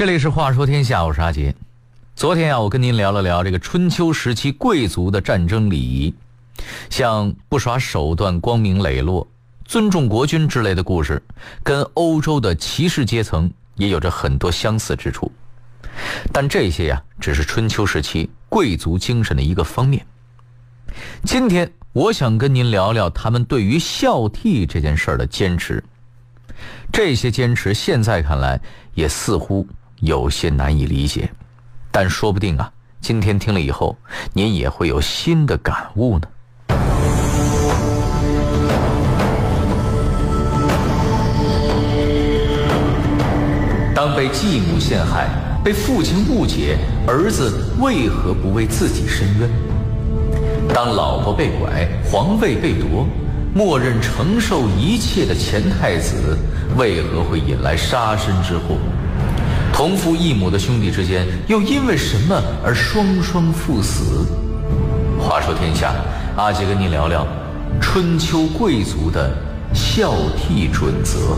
这里是《话说天下》，我是阿杰。昨天啊，我跟您聊了聊这个春秋时期贵族的战争礼仪，像不耍手段、光明磊落、尊重国君之类的故事，跟欧洲的骑士阶层也有着很多相似之处。但这些呀，只是春秋时期贵族精神的一个方面。今天我想跟您聊聊他们对于孝悌这件事儿的坚持。这些坚持现在看来也似乎有些难以理解，但说不定啊，今天听了以后，您也会有新的感悟呢。当被继母陷害，被父亲误解，儿子为何不为自己申冤？当老婆被拐，皇位被夺，默认承受一切的前太子，为何会引来杀身之祸？同父异母的兄弟之间，又因为什么而双双赴死？话说天下，阿杰跟你聊聊春秋贵族的孝悌准则。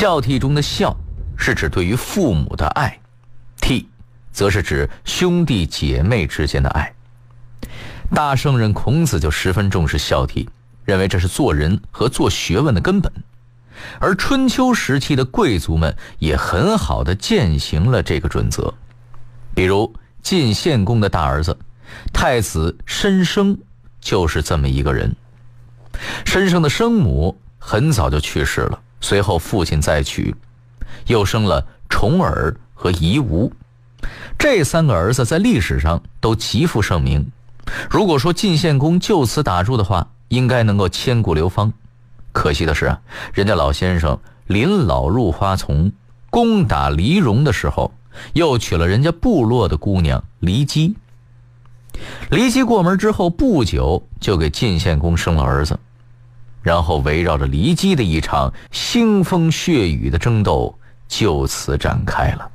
孝悌中的孝，是指对于父母的爱；悌，则是指兄弟姐妹之间的爱。大圣人孔子就十分重视孝悌，认为这是做人和做学问的根本。而春秋时期的贵族们也很好的践行了这个准则。比如晋献公的大儿子太子申生，就是这么一个人。申生的生母很早就去世了。随后，父亲再娶，又生了重耳和夷吾，这三个儿子在历史上都极负盛名。如果说晋献公就此打住的话，应该能够千古流芳。可惜的是啊，人家老先生临老入花丛，攻打黎戎的时候，又娶了人家部落的姑娘骊姬。骊姬过门之后不久，就给晋献公生了儿子。然后围绕着骊姬的一场腥风血雨的争斗就此展开了。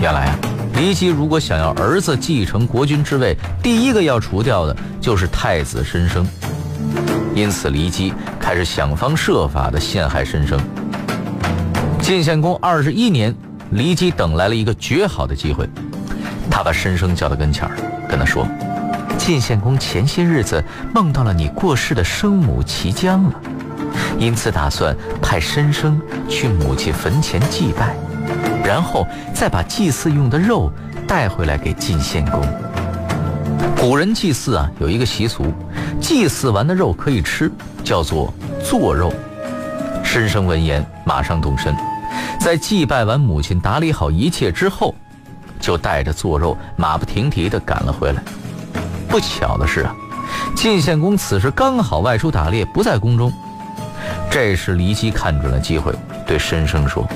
原来啊，骊姬如果想要儿子继承国君之位，第一个要除掉的就是太子申生。因此，骊姬开始想方设法的陷害申生。晋献公二十一年。骊姬等来了一个绝好的机会，他把申生叫到跟前儿，跟他说：“晋献公前些日子梦到了你过世的生母齐姜了，因此打算派申生去母亲坟前祭拜，然后再把祭祀用的肉带回来给晋献公。古人祭祀啊，有一个习俗，祭祀完的肉可以吃，叫做做肉。”申生闻言，马上动身。在祭拜完母亲、打理好一切之后，就带着做肉马不停蹄地赶了回来。不巧的是啊，晋献公此时刚好外出打猎，不在宫中。这时骊姬看准了机会，对申生说：“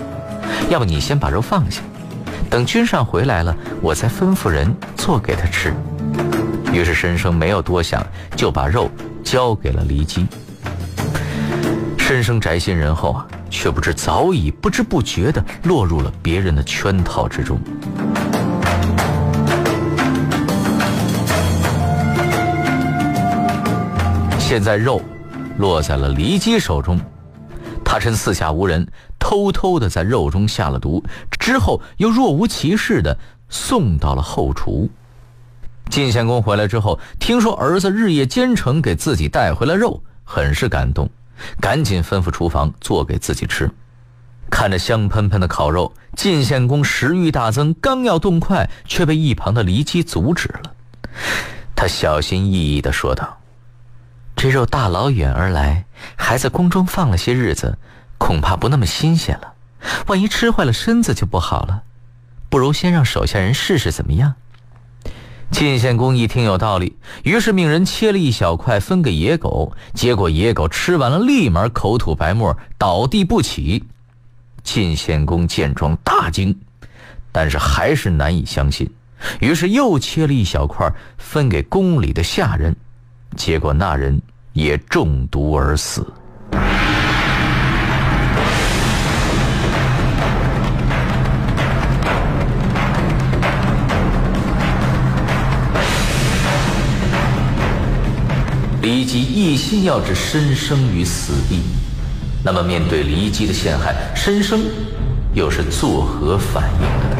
要不你先把肉放下，等君上回来了，我再吩咐人做给他吃。”于是申生没有多想，就把肉交给了骊姬。申生宅心仁厚啊。却不知早已不知不觉地落入了别人的圈套之中。现在肉落在了骊姬手中，他趁四下无人，偷偷地在肉中下了毒，之后又若无其事地送到了后厨。晋献公回来之后，听说儿子日夜兼程给自己带回了肉，很是感动。赶紧吩咐厨房做给自己吃。看着香喷喷的烤肉，晋献公食欲大增，刚要动筷，却被一旁的骊姬阻止了。他小心翼翼地说道：“这肉大老远而来，还在宫中放了些日子，恐怕不那么新鲜了。万一吃坏了身子就不好了。不如先让手下人试试，怎么样？”晋献公一听有道理，于是命人切了一小块分给野狗。结果野狗吃完了，立马口吐白沫，倒地不起。晋献公见状大惊，但是还是难以相信，于是又切了一小块分给宫里的下人，结果那人也中毒而死。骊姬一心要置申生于死地，那么面对骊姬的陷害，申生又是作何反应呢？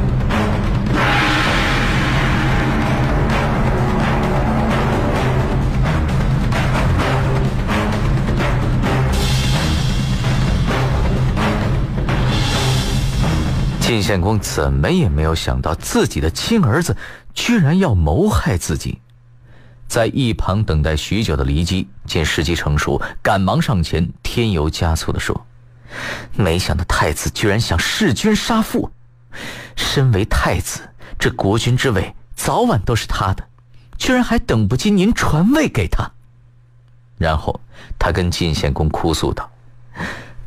晋献公怎么也没有想到，自己的亲儿子居然要谋害自己。在一旁等待许久的骊姬见时机成熟，赶忙上前添油加醋地说：“没想到太子居然想弑君杀父，身为太子，这国君之位早晚都是他的，居然还等不及您传位给他。”然后他跟晋献公哭诉道：“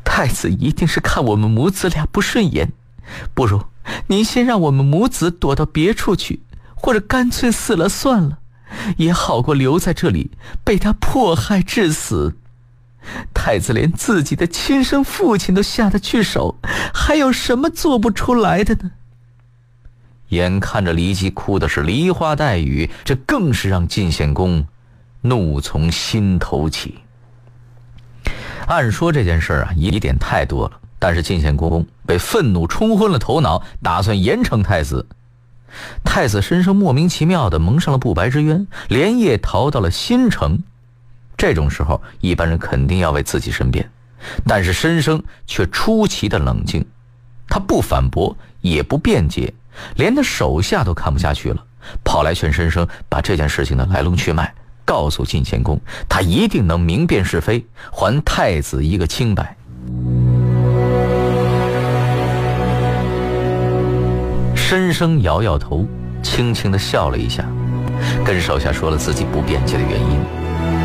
太子一定是看我们母子俩不顺眼，不如您先让我们母子躲到别处去，或者干脆死了算了。”也好过留在这里被他迫害致死。太子连自己的亲生父亲都下得去手，还有什么做不出来的呢？眼看着骊姬哭的是梨花带雨，这更是让晋献公怒从心头起。按说这件事啊疑点太多了，但是晋献公被愤怒冲昏了头脑，打算严惩太子。太子申生莫名其妙的蒙上了不白之冤，连夜逃到了新城。这种时候，一般人肯定要为自己申辩，但是申生却出奇的冷静，他不反驳，也不辩解，连他手下都看不下去了，跑来劝申生把这件事情的来龙去脉告诉晋献公，他一定能明辨是非，还太子一个清白。深深摇摇头，轻轻地笑了一下，跟手下说了自己不辩解的原因。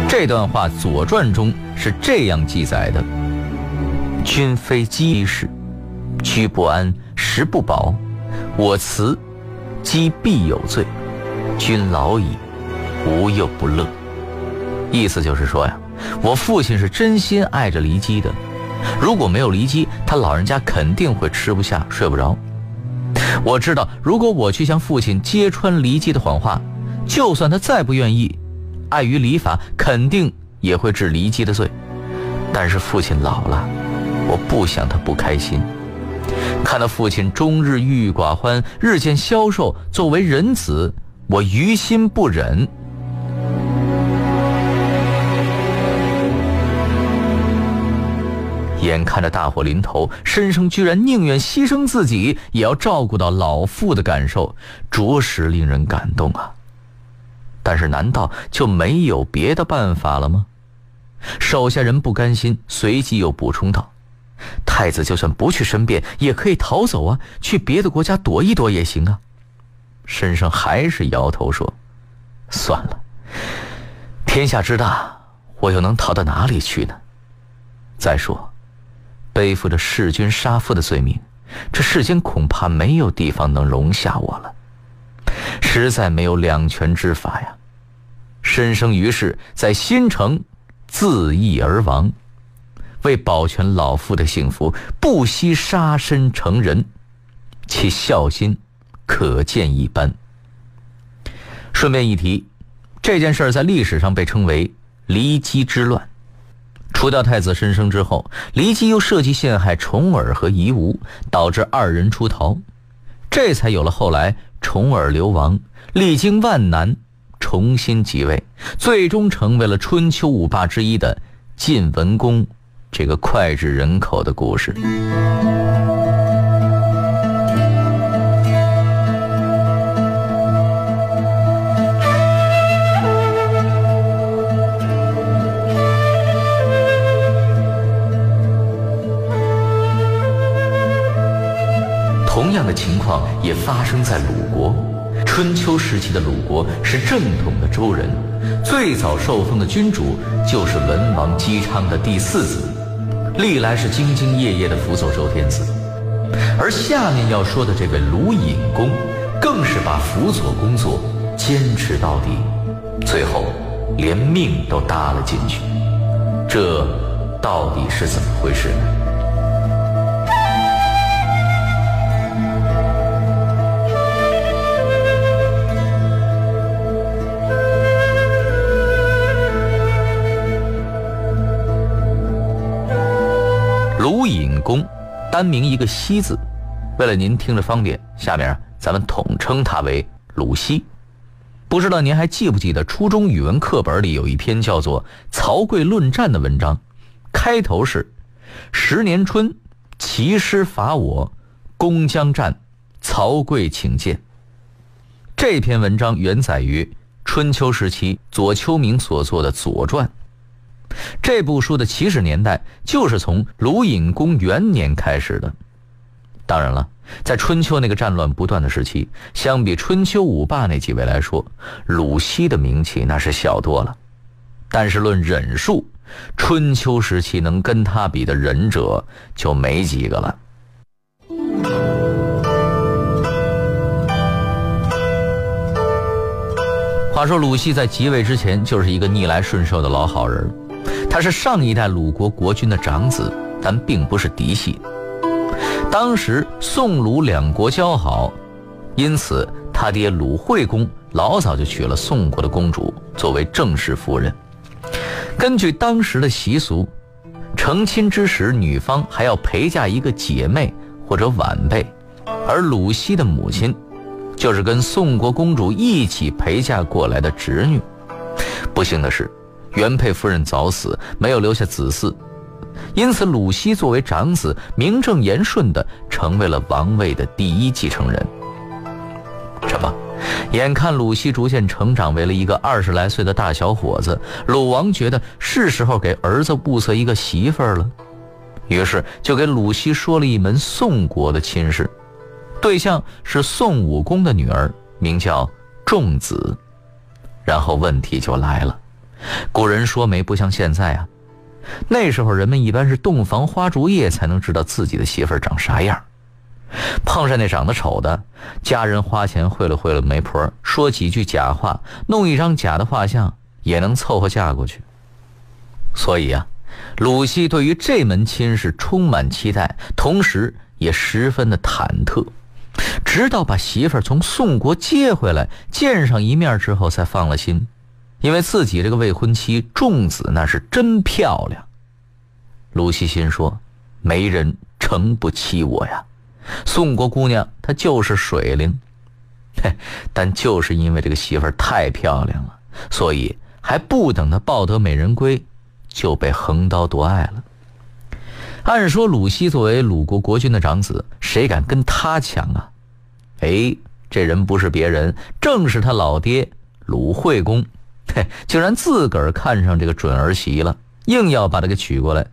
这段话《左传》中是这样记载的：“君非鸡氏，居不安，食不饱。我辞，鸡必有罪。君老矣，吾又不乐。”意思就是说呀，我父亲是真心爱着骊姬的，如果没有骊姬，他老人家肯定会吃不下、睡不着。我知道，如果我去向父亲揭穿骊姬的谎话，就算他再不愿意，碍于礼法，肯定也会治骊姬的罪。但是父亲老了，我不想他不开心。看到父亲终日郁郁寡欢，日渐消瘦，作为人子，我于心不忍。眼看着大祸临头，申生居然宁愿牺牲自己，也要照顾到老父的感受，着实令人感动啊！但是，难道就没有别的办法了吗？手下人不甘心，随即又补充道：“太子就算不去申辩，也可以逃走啊，去别的国家躲一躲也行啊。”申生还是摇头说：“算了，天下之大，我又能逃到哪里去呢？再说……”背负着弑君杀父的罪名，这世间恐怕没有地方能容下我了。实在没有两全之法呀！申生于是在新城自缢而亡，为保全老父的幸福，不惜杀身成仁，其孝心可见一斑。顺便一提，这件事在历史上被称为“骊姬之乱”。除掉太子申生之后，骊姬又设计陷害重耳和夷吾，导致二人出逃，这才有了后来重耳流亡，历经万难重新即位，最终成为了春秋五霸之一的晋文公这个脍炙人口的故事。同样的情况也发生在鲁国。春秋时期的鲁国是正统的周人，最早受封的君主就是文王姬昌的第四子，历来是兢兢业业的辅佐周天子。而下面要说的这位鲁隐公，更是把辅佐工作坚持到底，最后连命都搭了进去。这到底是怎么回事呢？鲁隐公，单名一个西字，为了您听着方便，下面咱们统称他为鲁西。不知道您还记不记得初中语文课本里有一篇叫做《曹刿论战》的文章，开头是“十年春，齐师伐我，公将战，曹刿请见”。这篇文章原载于春秋时期左丘明所作的《左传》。这部书的起始年代就是从鲁隐公元年开始的。当然了，在春秋那个战乱不断的时期，相比春秋五霸那几位来说，鲁西的名气那是小多了。但是论忍术，春秋时期能跟他比的忍者就没几个了。话说鲁西在即位之前就是一个逆来顺受的老好人。他是上一代鲁国国君的长子，但并不是嫡系。当时宋鲁两国交好，因此他爹鲁惠公老早就娶了宋国的公主作为正式夫人。根据当时的习俗，成亲之时，女方还要陪嫁一个姐妹或者晚辈，而鲁西的母亲就是跟宋国公主一起陪嫁过来的侄女。不幸的是。原配夫人早死，没有留下子嗣，因此鲁西作为长子，名正言顺地成为了王位的第一继承人。什么？眼看鲁西逐渐成长为了一个二十来岁的大小伙子，鲁王觉得是时候给儿子物色一个媳妇了，于是就给鲁西说了一门宋国的亲事，对象是宋武公的女儿，名叫仲子。然后问题就来了。古人说媒不像现在啊，那时候人们一般是洞房花烛夜才能知道自己的媳妇儿长啥样。碰上那长得丑的，家人花钱贿赂贿赂媒婆，说几句假话，弄一张假的画像，也能凑合嫁过去。所以啊，鲁西对于这门亲事充满期待，同时也十分的忐忑，直到把媳妇儿从宋国接回来，见上一面之后，才放了心。因为自己这个未婚妻仲子那是真漂亮，鲁西心说：“没人承不起我呀。”宋国姑娘她就是水灵，嘿，但就是因为这个媳妇太漂亮了，所以还不等她抱得美人归，就被横刀夺爱了。按说鲁西作为鲁国国君的长子，谁敢跟他抢啊？哎，这人不是别人，正是他老爹鲁惠公。竟然自个儿看上这个准儿媳了，硬要把她给娶过来，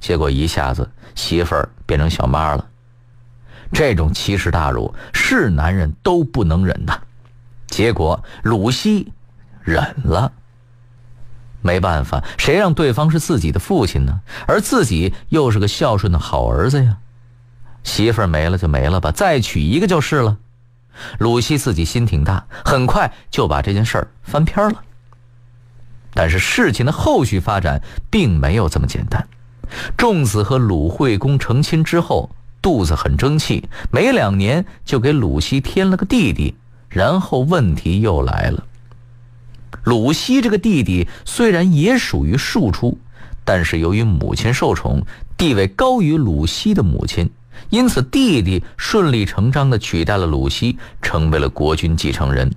结果一下子媳妇儿变成小妈了。这种奇耻大辱是男人都不能忍的。结果鲁西忍了，没办法，谁让对方是自己的父亲呢？而自己又是个孝顺的好儿子呀。媳妇儿没了就没了吧，再娶一个就是了。鲁西自己心挺大，很快就把这件事儿翻篇了。但是事情的后续发展并没有这么简单。仲子和鲁惠公成亲之后，肚子很争气，没两年就给鲁西添了个弟弟。然后问题又来了。鲁西这个弟弟虽然也属于庶出，但是由于母亲受宠，地位高于鲁西的母亲。因此，弟弟顺理成章地取代了鲁西，成为了国君继承人。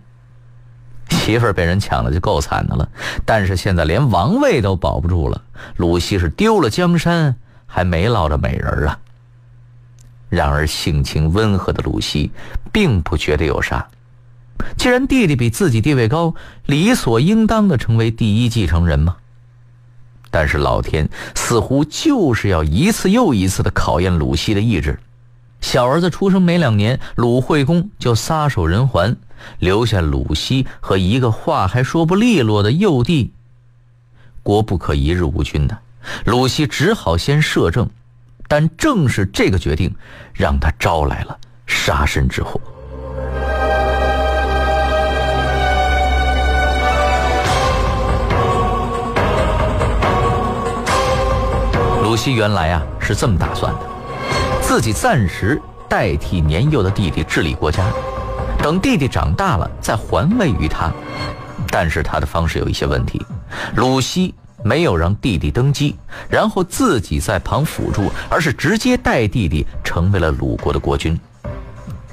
媳妇儿被人抢了就够惨的了，但是现在连王位都保不住了。鲁西是丢了江山，还没落着美人啊。然而，性情温和的鲁西并不觉得有啥。既然弟弟比自己地位高，理所应当的成为第一继承人吗？但是老天似乎就是要一次又一次的考验鲁西的意志。小儿子出生没两年鲁惠公就撒手人寰留下鲁西和一个话还说不利落的幼弟。国不可一日无君的。鲁西只好先摄政但正是这个决定让他招来了杀身之祸。鲁西原来啊是这么打算的。自己暂时代替年幼的弟弟治理国家，等弟弟长大了再还位于他。但是他的方式有一些问题，鲁西没有让弟弟登基，然后自己在旁辅助，而是直接代弟弟成为了鲁国的国君。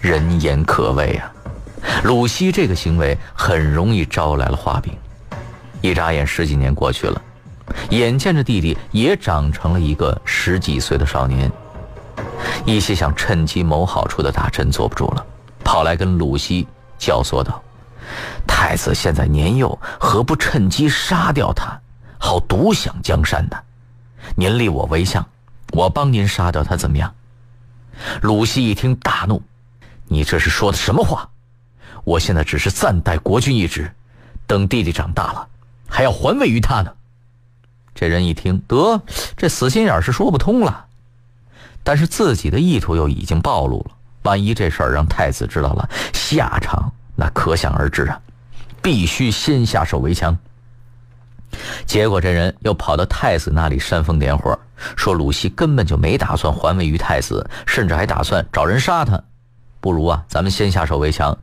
人言可畏啊！鲁西这个行为很容易招来了画饼。一眨眼，十几年过去了，眼见着弟弟也长成了一个十几岁的少年，一些想趁机谋好处的大臣坐不住了，跑来跟鲁西教唆道。太子现在年幼，何不趁机杀掉他，好独享江山呢？您立我为相，我帮您杀掉他，怎么样？鲁西一听大怒：“你这是说的什么话？我现在只是暂代国君一职，等弟弟长大了，还要还位于他呢。”这人一听，得这死心眼是说不通了，但是自己的意图又已经暴露了，万一这事儿让太子知道了，下场……那可想而知啊，必须先下手为强。结果这人又跑到太子那里煽风点火，说鲁西根本就没打算还位于太子，甚至还打算找人杀他。不如啊，咱们先下手为强。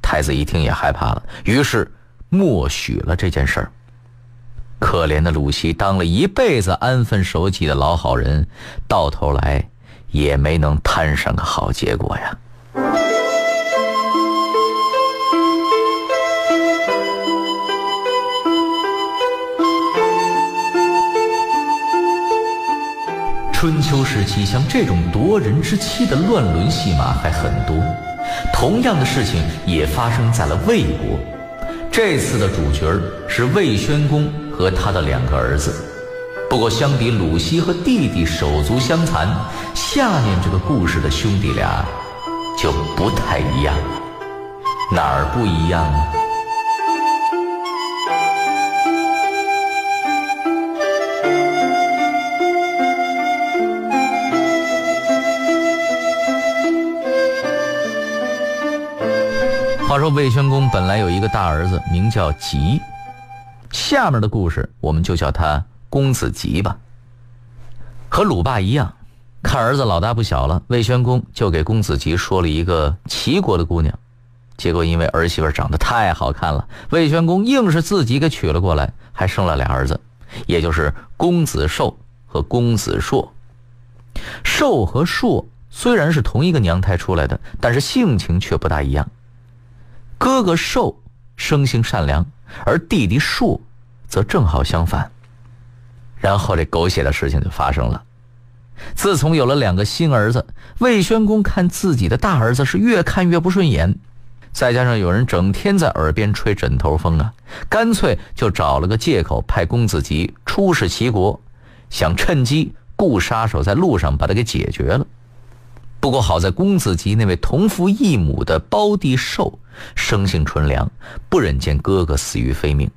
太子一听也害怕了，于是默许了这件事儿。可怜的鲁西当了一辈子安分守己的老好人，到头来也没能摊上个好结果呀。春秋时期，像这种夺人之妻的乱伦戏码还很多。同样的事情也发生在了魏国。这次的主角是魏宣公和他的两个儿子。不过，相比鲁西和弟弟手足相残，下面这个故事的兄弟俩就不太一样。哪儿不一样呢？话说魏宣公本来有一个大儿子，名叫吉。下面的故事我们就叫他公子吉吧。和鲁霸一样，看儿子老大不小了，魏宣公就给公子吉说了一个齐国的姑娘。结果因为儿媳妇长得太好看了，魏宣公硬是自己给娶了过来，还生了俩儿子，也就是公子寿和公子硕。寿和硕虽然是同一个娘胎出来的，但是性情却不大一样。哥哥寿生性善良，而弟弟硕则正好相反。然后这狗血的事情就发生了。自从有了两个新儿子，魏宣公看自己的大儿子是越看越不顺眼，再加上有人整天在耳边吹枕头风啊，干脆就找了个借口派公子吉出使齐国，想趁机雇杀手在路上把他给解决了。不过好在公子吉那位同父异母的胞弟寿生性纯良，不忍见哥哥死于非命，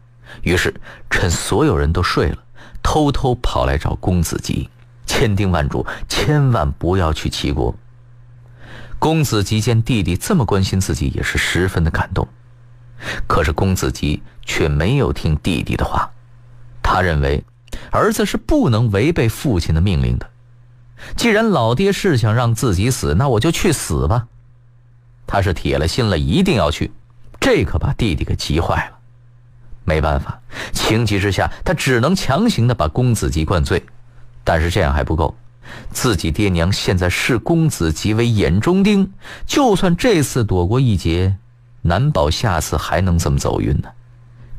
于是趁所有人都睡了，偷偷跑来找公子吉，千叮万嘱，千万不要去齐国。公子吉见弟弟这么关心自己，也是十分的感动。可是公子吉却没有听弟弟的话，他认为儿子是不能违背父亲的命令的。既然老爹是想让自己死，那我就去死吧。他是铁了心了，一定要去。这可把弟弟给急坏了。没办法，情急之下，他只能强行的把公子吉灌醉。但是这样还不够，自己爹娘现在视公子吉为眼中钉，就算这次躲过一劫，难保下次还能这么走运呢。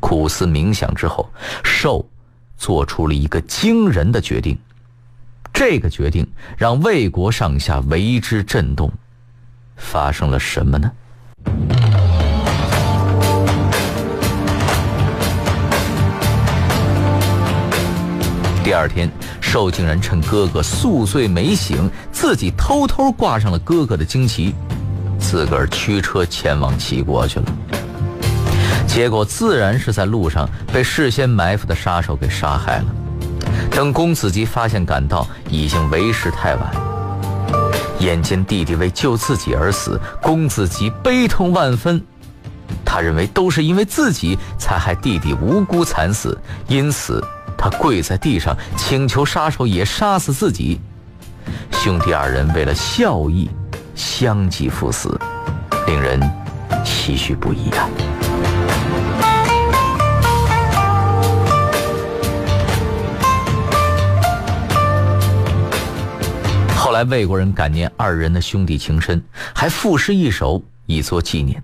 苦思冥想之后，寿做出了一个惊人的决定。这个决定让魏国上下为之震动，发生了什么呢？第二天，寿竟然趁哥哥宿醉没醒，自己偷偷挂上了哥哥的旌旗，自个儿驱车前往齐国去了。结果自然是在路上被事先埋伏的杀手给杀害了。等公子吉发现赶到，已经为时太晚。眼见弟弟为救自己而死，公子吉悲痛万分。他认为都是因为自己才害弟弟无辜惨死，因此他跪在地上请求杀手也杀死自己。兄弟二人为了孝义，相继赴死，令人唏嘘不已啊！后来魏国人感念二人的兄弟情深，还赋诗一首以作纪念。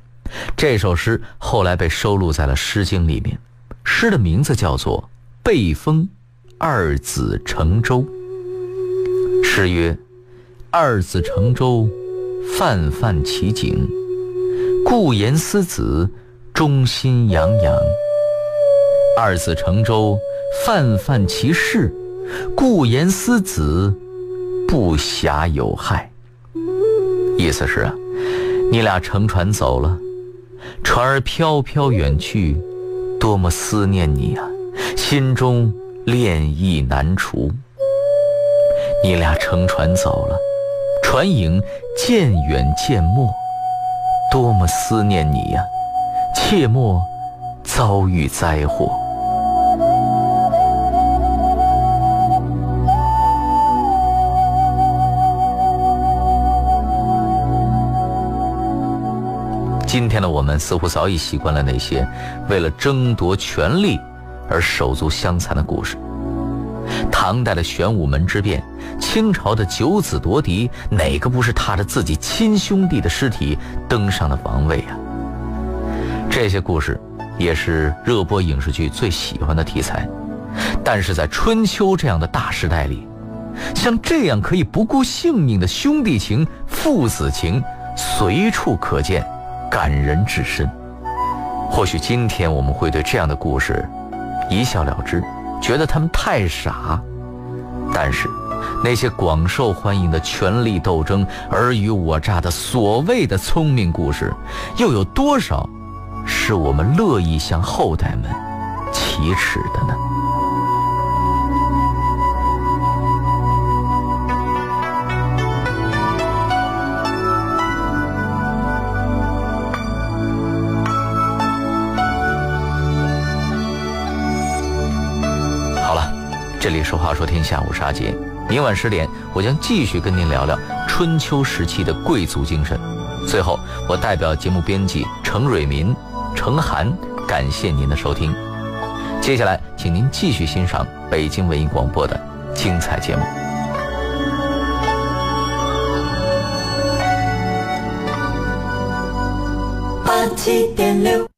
这首诗后来被收录在了《诗经》里面，诗的名字叫做《背风二子乘舟》。诗曰：“二子乘舟，泛泛其景；故言思子，忠心洋洋。二子乘舟，泛泛其事；故言思子，不暇有害。”意思是啊，你俩乘船走了。船儿飘飘远去，多么思念你啊！心中恋意难除。你俩乘船走了，船影渐远渐没，多么思念你呀！切莫遭遇灾祸。今天的我们似乎早已习惯了那些为了争夺权力而手足相残的故事。唐代的玄武门之变，清朝的九子夺嫡，哪个不是踏着自己亲兄弟的尸体登上了王位啊？这些故事也是热播影视剧最喜欢的题材。但是在春秋这样的大时代里，像这样可以不顾性命的兄弟情、父子情，随处可见。感人至深。或许今天我们会对这样的故事一笑了之，觉得他们太傻。但是，那些广受欢迎的权力斗争、尔虞我诈的所谓的聪明故事，又有多少是我们乐意向后代们启齿的呢？说话说天下，我是阿杰。明晚十点，我将继续跟您聊聊春秋时期的贵族精神。最后，我代表节目编辑程蕊民、程涵，感谢您的收听。接下来，请您继续欣赏北京文艺广播的精彩节目。八七点六。